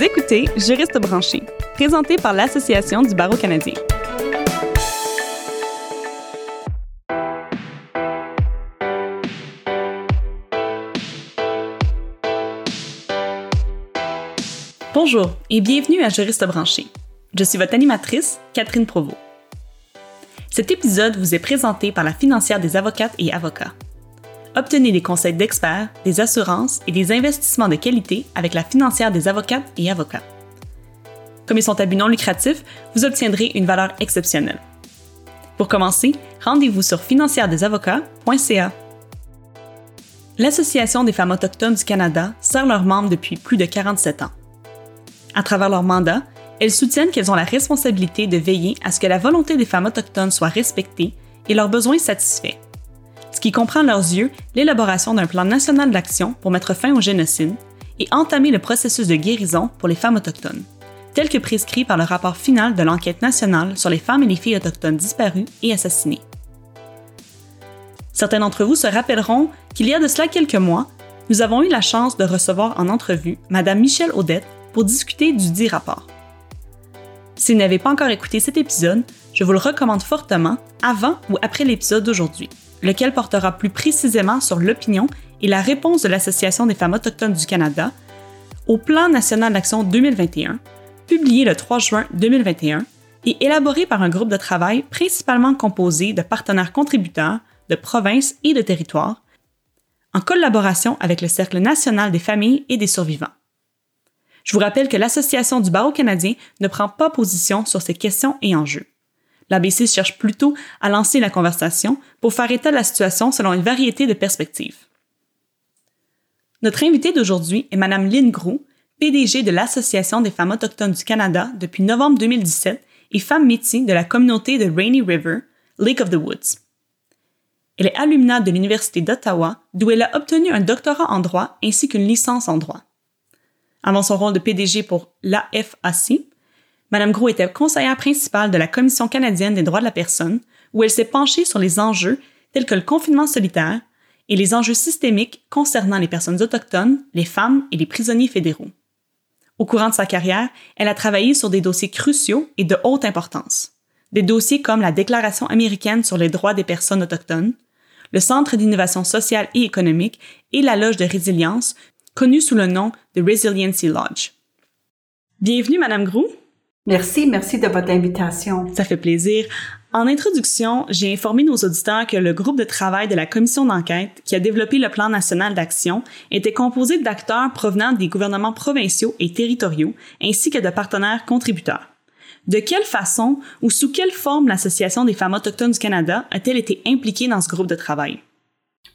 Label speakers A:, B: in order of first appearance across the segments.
A: Vous écoutez Juriste branché, présenté par l'Association du barreau canadien. Bonjour et bienvenue à Juriste branché. Je suis votre animatrice, Catherine Provost. Cet épisode vous est présenté par la financière des avocates et avocats. Obtenez des conseils d'experts, des assurances et des investissements de qualité avec la financière des avocates et avocats. Comme ils sont à but non lucratif, vous obtiendrez une valeur exceptionnelle. Pour commencer, rendez-vous sur financièredesavocats.ca. L'Association des femmes autochtones du Canada sert leurs membres depuis plus de 47 ans. À travers leur mandat, elles soutiennent qu'elles ont la responsabilité de veiller à ce que la volonté des femmes autochtones soit respectée et leurs besoins satisfaits ce qui comprend leurs yeux l'élaboration d'un plan national d'action pour mettre fin au génocide et entamer le processus de guérison pour les femmes autochtones, tel que prescrit par le rapport final de l'enquête nationale sur les femmes et les filles autochtones disparues et assassinées. Certains d'entre vous se rappelleront qu'il y a de cela quelques mois, nous avons eu la chance de recevoir en entrevue Madame Michelle Audette pour discuter du dit rapport. Si vous n'avez pas encore écouté cet épisode, je vous le recommande fortement avant ou après l'épisode d'aujourd'hui lequel portera plus précisément sur l'opinion et la réponse de l'Association des femmes autochtones du Canada au Plan national d'action 2021, publié le 3 juin 2021 et élaboré par un groupe de travail principalement composé de partenaires contributeurs de provinces et de territoires, en collaboration avec le Cercle national des familles et des survivants. Je vous rappelle que l'Association du barreau canadien ne prend pas position sur ces questions et enjeux. L'ABC cherche plutôt à lancer la conversation pour faire état de la situation selon une variété de perspectives. Notre invitée d'aujourd'hui est Mme Lynn Grou, PDG de l'Association des femmes autochtones du Canada depuis novembre 2017 et femme métier de la communauté de Rainy River, Lake of the Woods. Elle est alumna de l'Université d'Ottawa, d'où elle a obtenu un doctorat en droit ainsi qu'une licence en droit. Avant son rôle de PDG pour l'AFAC, Madame Gros était conseillère principale de la Commission canadienne des droits de la personne, où elle s'est penchée sur les enjeux tels que le confinement solitaire et les enjeux systémiques concernant les personnes autochtones, les femmes et les prisonniers fédéraux. Au courant de sa carrière, elle a travaillé sur des dossiers cruciaux et de haute importance. Des dossiers comme la Déclaration américaine sur les droits des personnes autochtones, le Centre d'innovation sociale et économique et la Loge de résilience, connue sous le nom de Resiliency Lodge. Bienvenue, Madame Grou.
B: Merci, merci de votre invitation.
A: Ça fait plaisir. En introduction, j'ai informé nos auditeurs que le groupe de travail de la commission d'enquête qui a développé le plan national d'action était composé d'acteurs provenant des gouvernements provinciaux et territoriaux ainsi que de partenaires contributeurs. De quelle façon ou sous quelle forme l'Association des femmes autochtones du Canada a-t-elle été impliquée dans ce groupe de travail?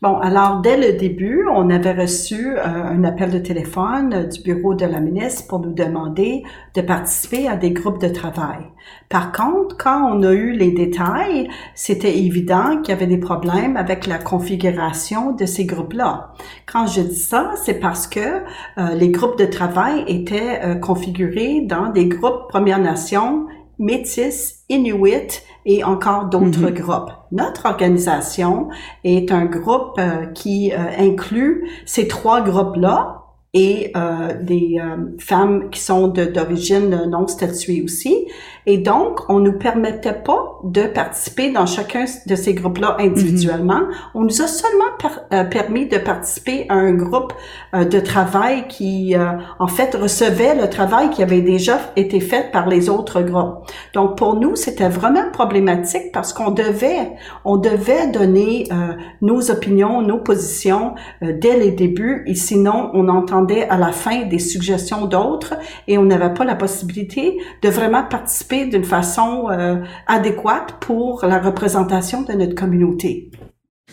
B: Bon, alors dès le début, on avait reçu euh, un appel de téléphone euh, du bureau de la ministre pour nous demander de participer à des groupes de travail. Par contre, quand on a eu les détails, c'était évident qu'il y avait des problèmes avec la configuration de ces groupes-là. Quand je dis ça, c'est parce que euh, les groupes de travail étaient configurés dans des groupes Premières Nations, Métis, Inuit et encore d'autres mm-hmm. groupes. Notre organisation est un groupe euh, qui euh, inclut ces trois groupes-là et euh, des femmes qui sont d'origine non statuée aussi. Et donc, on nous permettait pas de participer dans chacun de ces groupes-là individuellement. Mm-hmm. On nous a seulement euh, permis de participer à un groupe euh, de travail qui, euh, en fait, recevait le travail qui avait déjà été fait par les autres groupes. Donc, pour nous, c'était vraiment problématique parce qu'on devait, on devait donner nos opinions, nos positions dès les débuts, et sinon, on entendait à la fin des suggestions d'autres et on n'avait pas la possibilité de vraiment participer d'une façon euh, adéquate pour la représentation de notre communauté.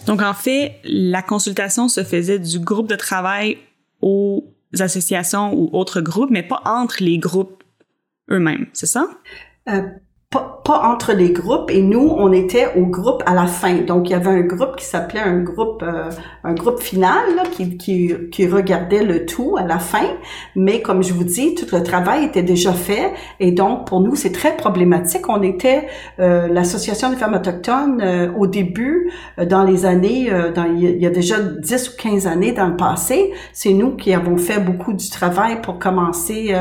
A: Donc, en fait, la consultation se faisait du groupe de travail aux associations ou autres groupes, mais pas entre les groupes eux-mêmes, c'est ça?
B: Euh, pas, pas entre les groupes et nous, on était au groupe à la fin. Donc, il y avait un groupe qui s'appelait un groupe euh, un groupe final qui, qui, qui regardait le tout à la fin. Mais comme je vous dis, tout le travail était déjà fait et donc pour nous, c'est très problématique. On était euh, l'association des femmes autochtones euh, au début, dans les années, dans, il y a déjà 10 ou 15 années dans le passé. C'est nous qui avons fait beaucoup du travail pour commencer,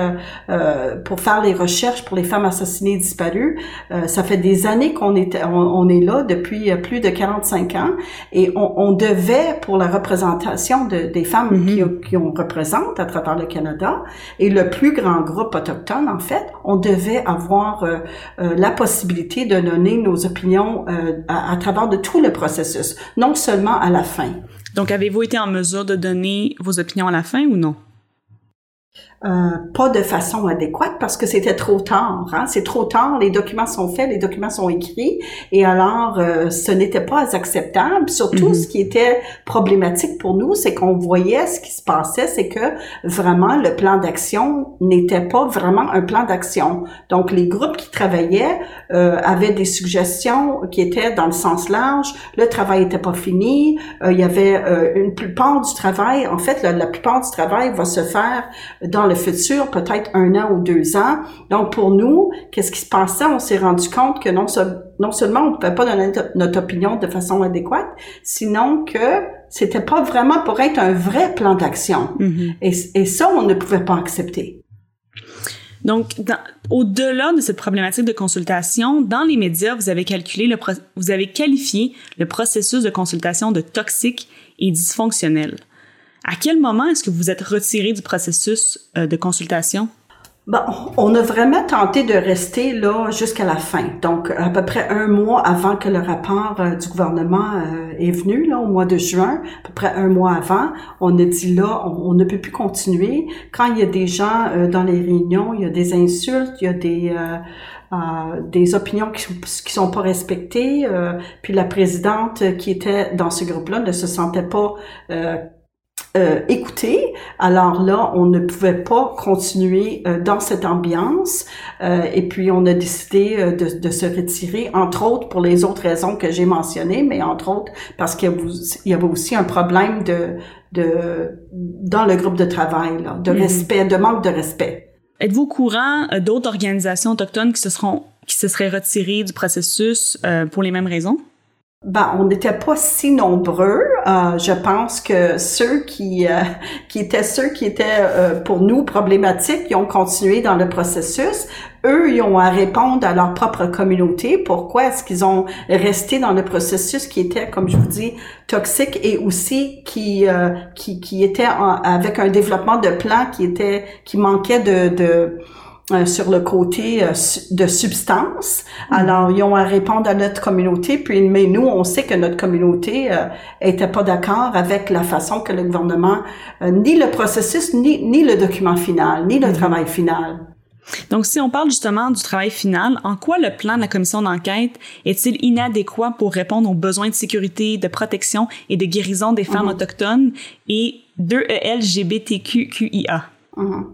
B: pour faire les recherches pour les femmes assassinées disparues. Euh, ça fait des années qu'on est, on, est là depuis euh, plus de 45 ans et on, on devait pour la représentation de, des femmes mm-hmm. qui, qui, on représente à travers le Canada et le plus grand groupe autochtone en fait, on devait avoir euh, la possibilité de donner nos opinions à, à travers de tout le processus, non seulement à la fin.
A: Donc, avez-vous été en mesure de donner vos opinions à la fin ou non?
B: Euh, pas de façon adéquate parce que c'était trop tard. Hein? C'est trop tard, les documents sont faits, les documents sont écrits, et alors euh, ce n'était pas acceptable. Surtout, mm-hmm. ce qui était problématique pour nous, c'est qu'on voyait ce qui se passait, c'est que vraiment le plan d'action n'était pas vraiment un plan d'action. Donc, les groupes qui travaillaient euh, avaient des suggestions qui étaient dans le sens large. Le travail n'était pas fini. il y avait une plupart du travail, en fait, la, la plupart du travail va se faire dans le futur, peut-être un an ou deux ans. Donc, pour nous, qu'est-ce qui se passait? On s'est rendu compte que non, non seulement on ne pouvait pas donner notre opinion de façon adéquate, sinon que c'était pas vraiment pour être un vrai plan d'action. Mm-hmm. et, et ça, on ne pouvait pas accepter.
A: Donc, au-delà de cette problématique de consultation, dans les médias, vous avez calculé le vous avez qualifié le processus de consultation de toxique et dysfonctionnel. À quel moment est-ce que vous êtes retiré du processus euh, de consultation?
B: Bon, on a vraiment tenté de rester là jusqu'à la fin. Donc, à peu près un mois avant que le rapport euh, du gouvernement euh, est venu, là, au mois de juin, à peu près un mois avant, on a dit là, on, ne peut plus continuer. Quand il y a des gens dans les réunions, il y a des insultes, il y a des des opinions qui, qui sont pas respectées. puis la présidente qui était dans ce groupe-là ne se sentait pas euh, écouter. Alors là, on ne pouvait pas continuer euh, dans cette ambiance euh, et puis on a décidé euh, de, de, se retirer, entre autres pour les autres raisons que j'ai mentionnées, mais entre autres parce qu'il y avait aussi un problème de, de dans le groupe de travail, là, de mm-hmm. respect, de manque de respect.
A: Êtes-vous au courant d'autres organisations autochtones qui se seront qui se seraient retirées du processus pour les mêmes raisons?
B: Ben, on n'était pas si nombreux. Euh, je pense que ceux qui euh, qui étaient ceux qui étaient euh, pour nous problématiques, ils ont continué dans le processus. Eux, ils ont à répondre à leur propre communauté. Pourquoi est-ce qu'ils ont resté dans le processus qui était, comme je vous dis, toxique et aussi qui qui, qui était avec un développement de plan qui était qui manquait de, de euh, sur le côté euh, de substance. Mm. Alors, ils ont à répondre à notre communauté, puis mais nous, on sait que notre communauté euh, était pas d'accord avec la façon que le gouvernement, ni le processus, ni, ni le document final, ni le mm-hmm. travail final.
A: Donc, si on parle justement du travail final, en quoi le plan de la commission d'enquête est-il inadéquat pour répondre aux besoins de sécurité, de protection et de guérison des femmes mm-hmm. autochtones et de LGBTQIA?
B: Mhm.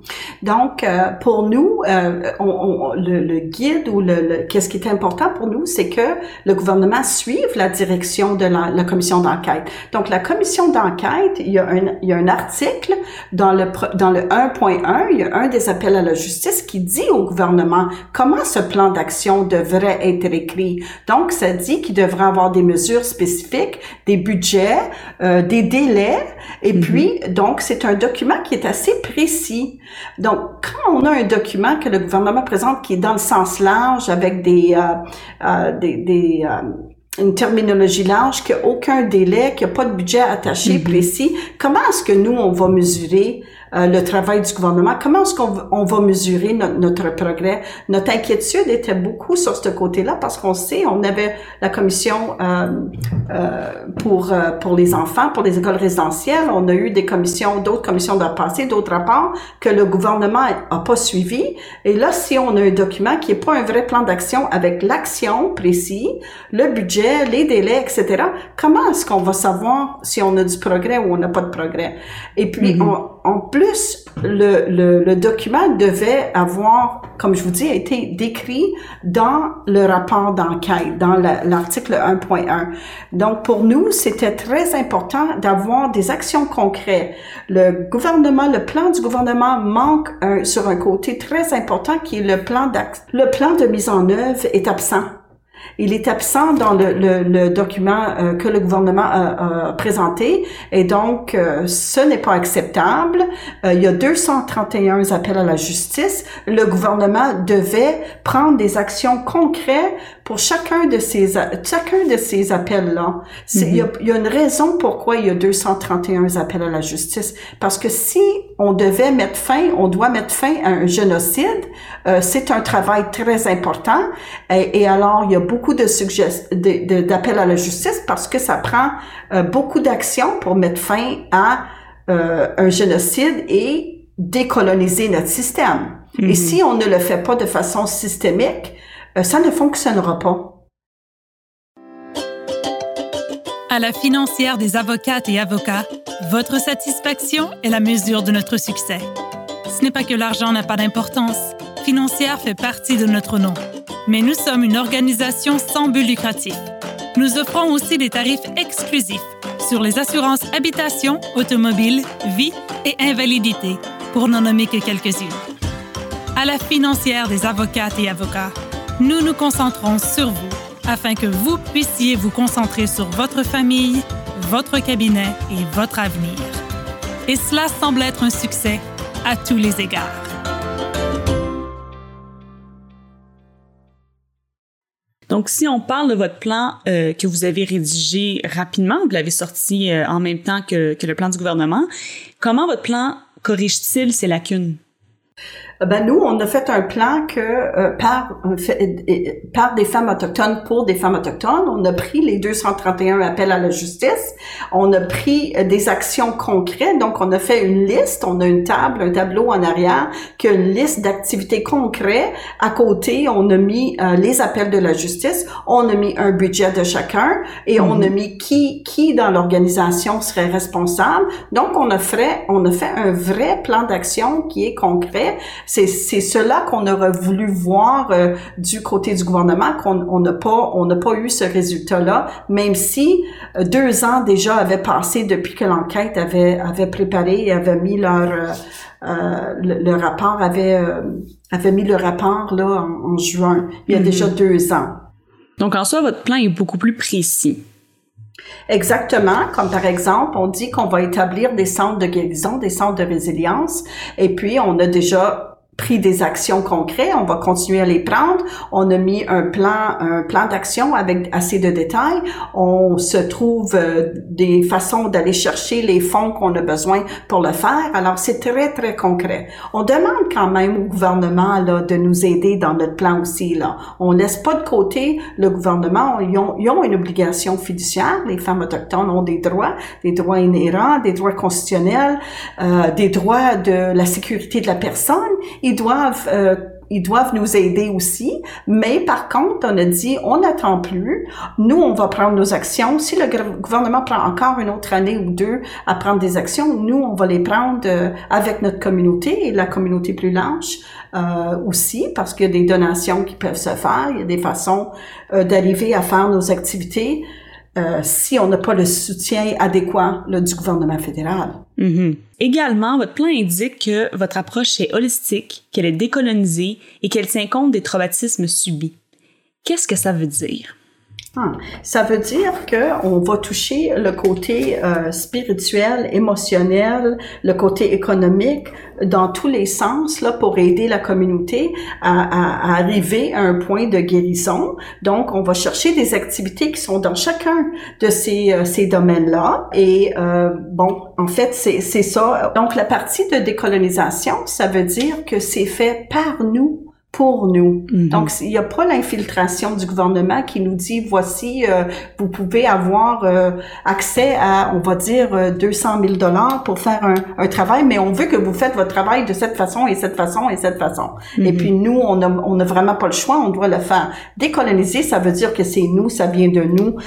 B: Donc, euh, pour nous, euh, on, le, le, guide ou le, qu'est-ce qui est important pour nous, c'est que le gouvernement suive la direction de la, la commission d'enquête. Donc, la commission d'enquête, il y a un, il y a un article dans le dans le 1.1, il y a un des appels à la justice qui dit au gouvernement comment ce plan d'action devrait être écrit. Donc, ça dit qu'il devrait avoir des mesures spécifiques, des budgets, euh, des délais, et mhm. puis donc c'est un document qui est assez précis donc, quand on a un document que le gouvernement présente qui est dans le sens large avec des, euh, euh, des, euh, une terminologie large, qui n'a aucun délai, qui n'a pas de budget attaché mm-hmm. précis, comment est-ce que nous, on va mesurer euh, le travail du gouvernement. Comment est-ce qu'on on va mesurer notre, progrès? Notre inquiétude était beaucoup sur ce côté-là parce qu'on sait, on avait la commission euh, euh, pour pour les enfants, pour les écoles résidentielles. On a eu des commissions, d'autres commissions de passé, d'autres rapports que le gouvernement a pas suivi. Et là, si on a un document qui est pas un vrai plan d'action avec l'action précis, le budget, les délais, etc., comment est-ce qu'on va savoir si on a du progrès ou on n'a pas de progrès? Et puis, mm-hmm. on, on peut plus, le, le, le, document devait avoir, comme je vous dis, été décrit dans le rapport d'enquête, dans l'article 1.1. Donc, pour nous, c'était très important d'avoir des actions concrètes. Le gouvernement, le plan du gouvernement manque sur un côté très important qui est le plan le plan de mise en œuvre est absent. Il est absent dans le, le, le document euh, que le gouvernement a, a présenté et donc euh, ce n'est pas acceptable. Euh, il y a 231 appels à la justice. Le gouvernement devait prendre des actions concrètes pour chacun de ces chacun de ces appels-là. il, y a, il y a une raison pourquoi il y a 231 appels à la justice parce que si on devait mettre fin, on doit mettre fin à un génocide, c'est un travail très important et, et alors il y a beaucoup beaucoup de d'appels à la justice parce que ça prend euh, beaucoup d'actions pour mettre fin à euh, un génocide et décoloniser notre système. Et mm-hmm. si on ne le fait pas de façon systémique, euh, ça ne fonctionnera pas.
C: À la financière des avocates et avocats, votre satisfaction est la mesure de notre succès. Ce n'est pas que l'argent n'a pas d'importance. Financière fait partie de notre nom mais nous sommes une organisation sans but lucratif. Nous offrons aussi des tarifs exclusifs sur les assurances habitation, automobile, vie et invalidité, pour n'en nommer que quelques-unes. À la financière des avocates et avocats, nous nous concentrons sur vous afin que vous puissiez vous concentrer sur votre famille, votre cabinet et votre avenir. Et cela semble être un succès à tous les égards.
A: Donc, si on parle de votre plan euh, que vous avez rédigé rapidement, vous l'avez sorti euh, en même temps que, que le plan du gouvernement, comment votre plan corrige-t-il ces lacunes?
B: Ben nous, on a fait un plan que euh, par, par des femmes autochtones pour des femmes autochtones, on a pris les 231 appels à la justice, on a pris euh, des actions concrètes, donc on a fait une liste, on a une table, un tableau en arrière, qui a une liste d'activités concrètes. À côté, on a mis euh, les appels de la justice, on a mis un budget de chacun et on a mhm. mis qui qui dans l'organisation serait responsable. Donc on a fait on a fait un vrai plan d'action qui est concret c'est cela qu'on aurait voulu voir euh, du côté du gouvernement, qu'on n'a pas on n'a pas eu ce résultat-là, même si euh, deux ans déjà avaient passé depuis que l'enquête avait avait préparé et avait mis leur euh, le, rapport avait avait mis le rapport là en, juin. Il y a déjà mm-hmm. deux ans.
A: Donc en soi, votre plan est beaucoup plus précis.
B: Exactement, comme par exemple, on dit qu'on va établir des centres de guérison, des centres de résilience, et puis on a déjà pris des actions concrètes, on va continuer à les prendre. On a mis un plan, un plan d'action avec assez de détails. On se trouve euh, des façons d'aller chercher les fonds qu'on a besoin pour le faire. Alors c'est très très concret. On demande quand même au gouvernement là de nous aider dans notre plan aussi là. On laisse pas de côté le gouvernement. Ils ont, ils ont une obligation fiduciaire. Les femmes autochtones ont des droits, des droits inhérents, des droits constitutionnels, euh, des droits de la sécurité de la personne ils doivent euh, ils doivent nous aider aussi, mais par contre, on a dit, on n'attend plus, nous, on va prendre nos actions. Si le gouvernement prend encore une autre année ou deux à prendre des actions, nous, on va les prendre euh, avec notre communauté et la communauté plus large euh, aussi, parce qu'il y a des donations qui peuvent se faire, il y a des façons d'arriver à faire nos activités euh, si on n'a pas le soutien adéquat du gouvernement fédéral.
A: Mm-hmm. Également, votre plan indique que votre approche est holistique, qu'elle est décolonisée et qu'elle tient compte des traumatismes subis. Qu'est-ce que ça veut dire?
B: Ah, ça veut dire que on va toucher le côté euh, spirituel, émotionnel, le côté économique dans tous les sens là pour aider la communauté à, à, arriver à un point de guérison. Donc, on va chercher des activités qui sont dans chacun de ces, euh, ces domaines-là. Et euh, bon, en fait, c'est ça. Donc, la partie de décolonisation, ça veut dire que c'est fait par nous pour nous. Mm-hmm. Donc, il n'y a pas l'infiltration du gouvernement qui nous dit, voici, euh, vous pouvez avoir euh, accès à, on va dire, 200 000 dollars pour faire un, un, travail, mais on veut que vous faites votre travail de cette façon et cette façon et cette façon. Et mm-hmm. puis nous, on n'a on a vraiment pas le choix, on doit le faire. Décoloniser, ça veut dire que c'est nous, ça vient de nous,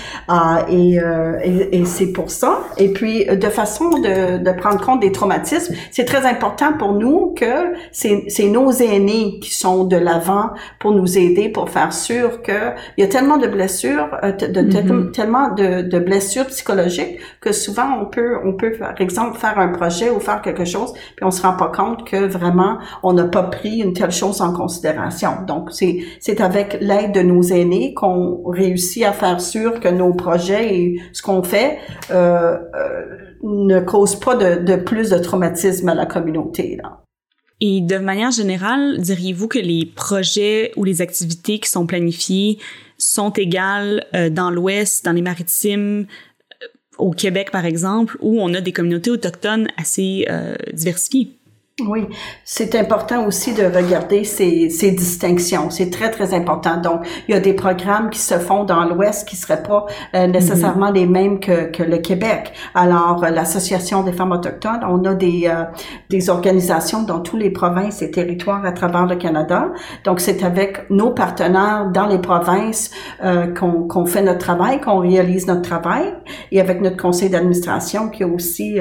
B: et, et, et c'est pour ça. Et puis, de façon de, de prendre compte des traumatismes, c'est très important pour nous que c'est nos aînés qui sont de l'avant pour nous aider, pour faire sûr que il y a tellement de blessures, euh, de, mm-hmm. tellement de, de, blessures psychologiques que souvent on peut, on peut par exemple faire un projet ou faire quelque chose, puis on se rend pas compte que vraiment on n'a pas pris une telle chose en considération. Donc c'est c'est avec l'aide de nos aînés qu'on réussit à faire sûr que nos projets et ce qu'on fait euh, euh, ne causent pas de, de plus de traumatisme à la communauté. Là.
A: Et de manière générale, diriez-vous que les projets ou les activités qui sont planifiées sont égales euh, dans l'Ouest, dans les maritimes, euh, au Québec par exemple, où on a des communautés autochtones assez euh, diversifiées?
B: Oui, c'est important aussi de regarder ces, ces distinctions. C'est très, très important. Donc, il y a des programmes qui se font dans l'Ouest qui seraient pas euh, nécessairement les mêmes que, que le Québec. Alors, euh, l'Association des femmes autochtones, on a des, euh, des organisations dans tous les provinces et territoires à travers le Canada. Donc, c'est avec nos partenaires dans les provinces qu'on qu'on fait notre travail, qu'on réalise notre travail. Et avec notre conseil d'administration qui a aussi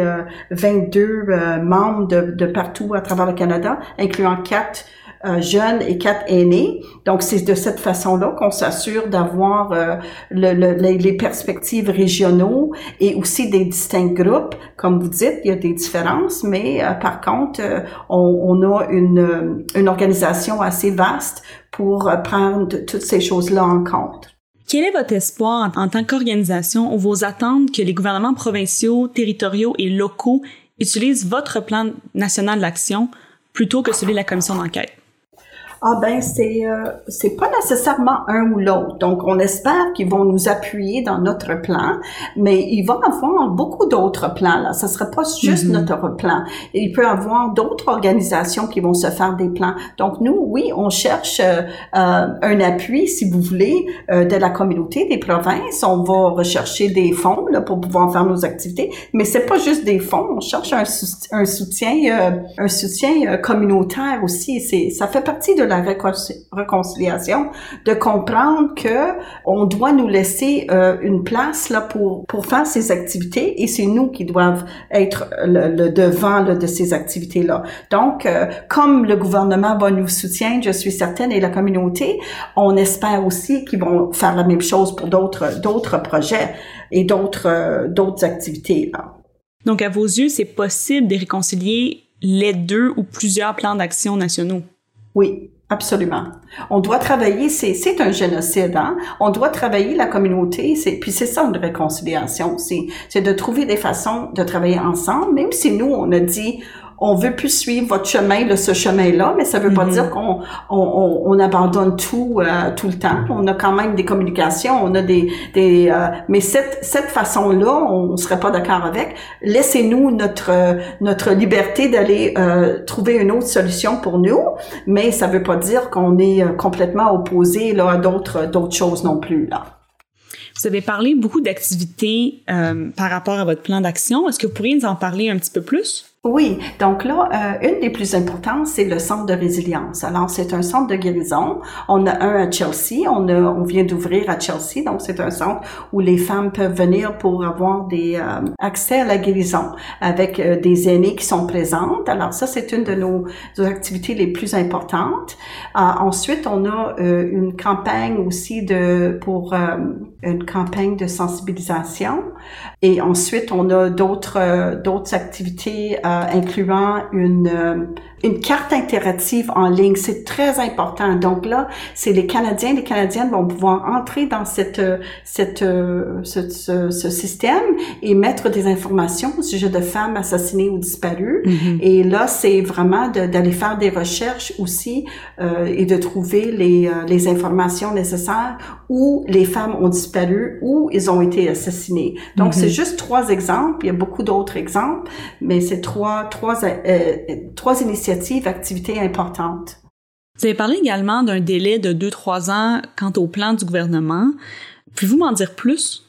B: 22 membres de, de partout à travers le Canada, incluant quatre euh, jeunes et quatre aînés. Donc, c'est de cette façon-là qu'on s'assure d'avoir euh, le, les perspectives régionaux et aussi des distincts groupes. Comme vous dites, il y a des différences, mais euh, par contre, on, on, a une, une organisation assez vaste pour prendre toutes ces choses-là en compte.
A: Quel est votre espoir en tant qu'organisation ou vos attentes que les gouvernements provinciaux, territoriaux et locaux utilise votre plan national d'action plutôt que celui de la commission d'enquête?
B: Ah ben c'est euh, c'est pas nécessairement un ou l'autre. Donc on espère qu'ils vont nous appuyer dans notre plan, mais il va avoir beaucoup d'autres plans là. Ça sera pas juste mm-hmm. notre plan. Il peut y avoir d'autres organisations qui vont se faire des plans. Donc nous oui, on cherche euh, euh un appui si vous voulez euh, de la communauté des provinces. On va rechercher des fonds là pour pouvoir faire nos activités, mais c'est pas juste des fonds. On cherche un, un soutien un soutien communautaire aussi. C'est ça fait partie de la réconciliation, de comprendre que on doit nous laisser euh, une place là pour pour faire ces activités et c'est nous qui doivent être le, devant de ces activités là. Donc, euh, comme le gouvernement va nous soutenir, je suis certaine, et la communauté, on espère aussi qu'ils vont faire la même chose pour d'autres d'autres projets et d'autres euh, d'autres activités. Là.
A: Donc, à vos yeux, c'est possible de réconcilier les deux ou plusieurs plans d'action nationaux?
B: Oui, Absolument. On doit travailler, c'est, un génocide, hein? On doit travailler la communauté, c'est, puis c'est ça une réconciliation. C'est de trouver des façons de travailler ensemble, même si nous, on a dit, on veut plus suivre votre chemin, de ce chemin-là, mais ça veut pas mhm. dire qu'on on, on, abandonne tout euh, tout le temps. On a quand même des communications, on a des, des euh, mais cette cette façon-là, on serait pas d'accord avec. Laissez-nous notre notre liberté d'aller euh, trouver une autre solution pour nous, mais ça veut pas dire qu'on est complètement opposé là à d'autres d'autres choses non plus là.
A: Vous avez parlé beaucoup d'activités par rapport à votre plan d'action. Est-ce que vous pourriez nous en parler un petit peu plus?
B: Oui, donc là, euh, une des plus importantes, c'est le centre de résilience. Alors, c'est un centre de guérison. On a un à Chelsea, on, a, on vient d'ouvrir à Chelsea, donc c'est un centre où les femmes peuvent venir pour avoir des euh, accès à la guérison avec euh, des aînés qui sont présentes. Alors ça, c'est une de nos, activités les plus importantes. ensuite, on a une campagne aussi de pour une campagne de sensibilisation. Et ensuite, on a d'autres d'autres activités incluant une, euh, une carte interactive en ligne. C'est très important. Donc là, c'est les Canadiens, les Canadiennes vont pouvoir entrer dans cette, cette, ce, ce, système et mettre des informations au sujet de femmes assassinées ou disparues. Mm-hmm. Et là, c'est vraiment d'aller faire des recherches aussi euh, et de trouver les, euh, les informations nécessaires où les femmes ont disparu, où ils ont été assassinés. Donc, c'est mm-hmm. juste trois exemples. Il y a beaucoup d'autres exemples, mais c'est trois, trois, euh, trois initiatives, activités importantes.
A: Vous avez parlé également d'un délai de 2-3 ans quant au plan du gouvernement. Pouvez-vous m'en dire plus?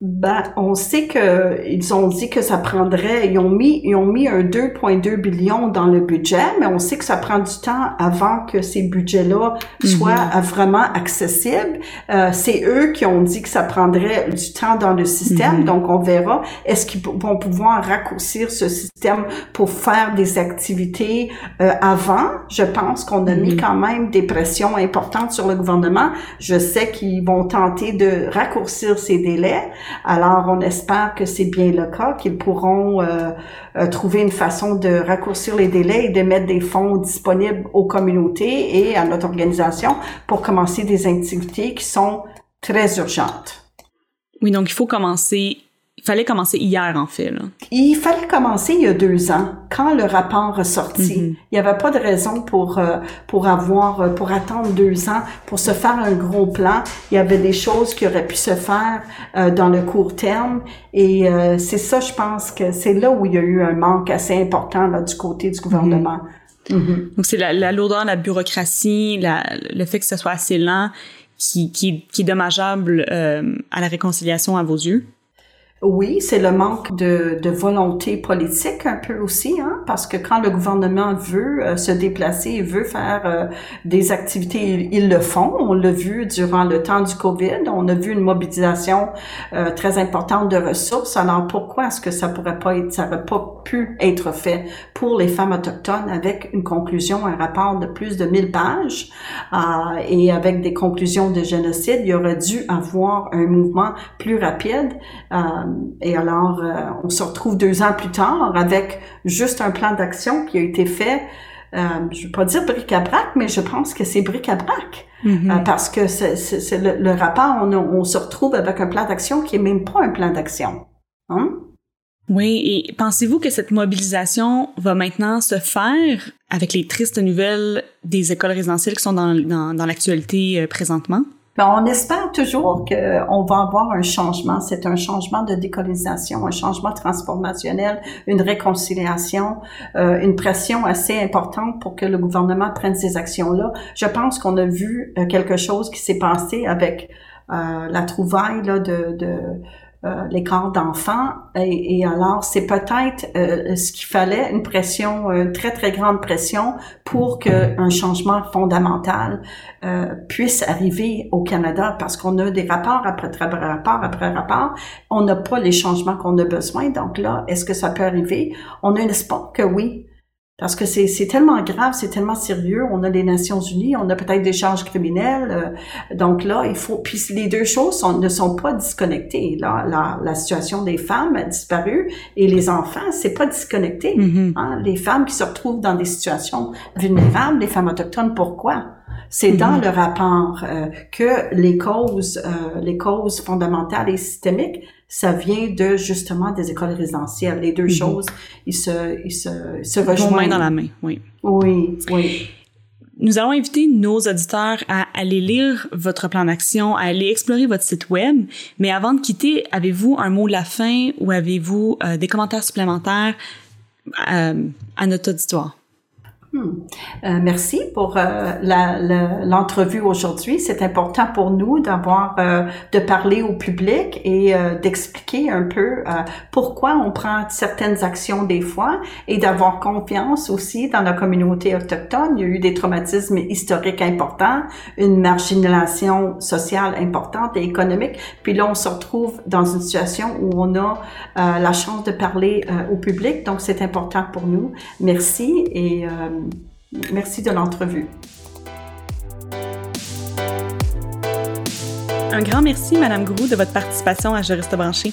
B: Ben, on sait que ils ont dit que ça prendrait, ils ont mis, ils ont mis un 2,2 billion dans le budget, mais on sait que ça prend du temps avant que ces budgets-là soient
A: Mhm.
B: vraiment accessibles. Euh, c'est eux qui ont dit que ça prendrait du temps dans le système,
A: Mhm.
B: donc on verra. Est-ce qu'ils vont pouvoir raccourcir ce système pour faire des activités euh, avant? Je pense qu'on a mis
A: Mhm.
B: quand même des pressions importantes sur le gouvernement. Je sais qu'ils vont tenter de raccourcir ces délais. Alors, on espère que c'est bien le cas, qu'ils pourront euh, euh, trouver une façon de raccourcir les délais et de mettre des fonds disponibles aux communautés et à notre organisation pour commencer des activités qui sont très urgentes.
A: Oui, donc il faut commencer. Il fallait commencer hier, en fait. Là.
B: Il fallait commencer il y a deux ans, quand le rapport est sorti.
A: Mhm.
B: Il n'y avait pas de raison pour euh, pour avoir euh, pour attendre deux ans pour se faire un gros plan. Il y avait des choses qui auraient pu se faire euh, dans le court terme et euh, c'est ça, je pense que c'est là où il y a eu un manque assez important là, du côté du gouvernement. Mhm.
A: Donc, c'est la, la lourdeur, la bureaucratie, la, le fait que ce soit assez lent qui, qui, qui est dommageable euh, à la réconciliation à vos yeux.
B: Oui, c'est le manque de, volonté politique un peu aussi, hein, parce que quand le gouvernement veut euh, se déplacer veut faire euh, des activités, ils, le font. On l'a vu durant le temps du COVID. On a vu une mobilisation euh, très importante de ressources. Alors pourquoi est-ce que ça pourrait pas être, ça aurait pas pu être fait pour les femmes autochtones avec une conclusion, un rapport de plus de 1000 pages et avec des conclusions de génocide, il aurait dû avoir un mouvement plus rapide. Euh, et alors, euh, on se retrouve deux ans plus tard avec juste un plan d'action qui a été fait. Euh, je ne veux pas dire bric-à-brac, mais je pense que c'est bric-à-brac.
A: Mhm.
B: Euh, parce que c'est le, le rapport, on, se retrouve avec un plan d'action qui est même pas un plan d'action. Hein?
A: Oui, et pensez-vous que cette mobilisation va maintenant se faire avec les tristes nouvelles des écoles résidentielles qui sont dans, dans, dans l'actualité présentement?
B: Ben, on espère toujours qu'on va avoir un changement. C'est un changement de décolonisation, un changement transformationnel, une réconciliation, euh, une pression assez importante pour que le gouvernement prenne ces actions-là. Je pense qu'on a vu euh, quelque chose qui s'est passé avec euh, la trouvaille là, de, de euh, les corps d'enfants. Et, alors, c'est peut-être euh, ce qu'il fallait, une pression, une très, très grande pression pour qu'un changement fondamental euh, puisse arriver au Canada parce qu'on a des rapports après rapport après rapport. On n'a pas les changements qu'on a besoin. Donc là, est-ce que ça peut arriver? On a un espoir que oui. Parce que c'est c'est tellement grave, c'est tellement sérieux. On a les Nations Unies, on a peut-être des charges criminelles. euh, donc là, il faut. Puis les deux choses sont- ne sont pas disconnectées. Là, la, la situation des femmes a disparu et les enfants, c'est pas disconnecté.
A: Mhm.
B: Hein, les femmes qui se retrouvent dans des situations vulnérables, les femmes autochtones, pourquoi? C'est dans
A: Mhm.
B: le rapport euh, que les causes, euh, les causes fondamentales et systémiques, ça vient de justement des écoles résidentielles. Les deux
A: Mhm.
B: choses, ils se, ils se, se
A: Vont main
B: rejoignent.
A: dans la main, oui.
B: Oui, oui.
A: Nous allons inviter nos auditeurs à aller lire votre plan d'action, à aller explorer votre site web. Mais avant de quitter, avez-vous un mot de la fin ou avez-vous euh, des commentaires supplémentaires euh, à notre auditoire?
B: Hmm. Euh, merci pour euh, l'entrevue aujourd'hui. C'est important pour nous d'avoir euh, de parler au public et d'expliquer un peu pourquoi on prend certaines actions des fois et d'avoir confiance aussi dans la communauté autochtone. Il y a eu des traumatismes historiques importants, une marginalisation sociale importante et économique. Puis là, on se retrouve dans une situation où on a la chance de parler au public. Donc, c'est important pour nous. Merci et merci de l'entrevue.
A: Un grand merci, Madame Grou, de votre participation à Juriste branché.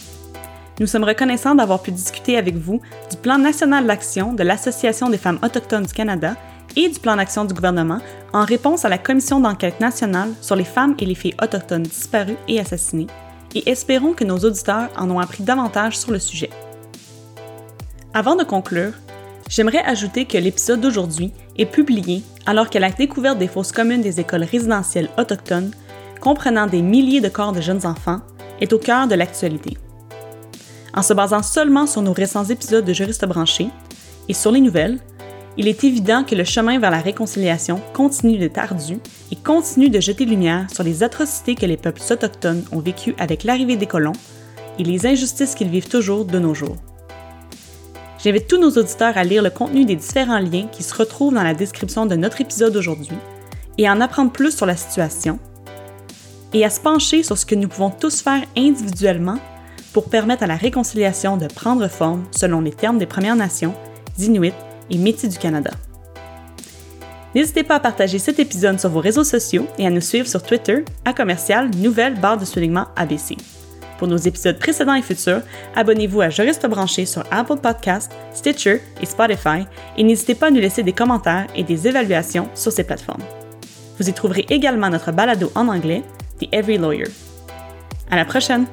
A: Nous sommes reconnaissants d'avoir pu discuter avec vous du plan national d'action de l'Association des femmes autochtones du Canada et du plan d'action du gouvernement en réponse à la commission d'enquête nationale sur les femmes et les filles autochtones disparues et assassinées, et espérons que nos auditeurs en ont appris davantage sur le sujet. Avant de conclure, j'aimerais ajouter que l'épisode d'aujourd'hui est publié alors que la découverte des fosses communes des écoles résidentielles autochtones comprenant des milliers de corps de jeunes enfants, est au cœur de l'actualité. En se basant seulement sur nos récents épisodes de Juristes branchés et sur les nouvelles, il est évident que le chemin vers la réconciliation continue d'être ardu et continue de jeter lumière sur les atrocités que les peuples autochtones ont vécues avec l'arrivée des colons et les injustices qu'ils vivent toujours de nos jours. J'invite tous nos auditeurs à lire le contenu des différents liens qui se retrouvent dans la description de notre épisode aujourd'hui et à en apprendre plus sur la situation et à se pencher sur ce que nous pouvons tous faire individuellement pour permettre à la réconciliation de prendre forme selon les termes des Premières Nations, Inuits et Métis du Canada. N'hésitez pas à partager cet épisode sur vos réseaux sociaux et à nous suivre sur Twitter à commercial nouvelle barre de soulignement ABC. Pour nos épisodes précédents et futurs, abonnez-vous à Juriste branché sur Apple Podcasts, Stitcher et Spotify et n'hésitez pas à nous laisser des commentaires et des évaluations sur ces plateformes. Vous y trouverez également notre balado en anglais, The Every Lawyer. À la prochaine!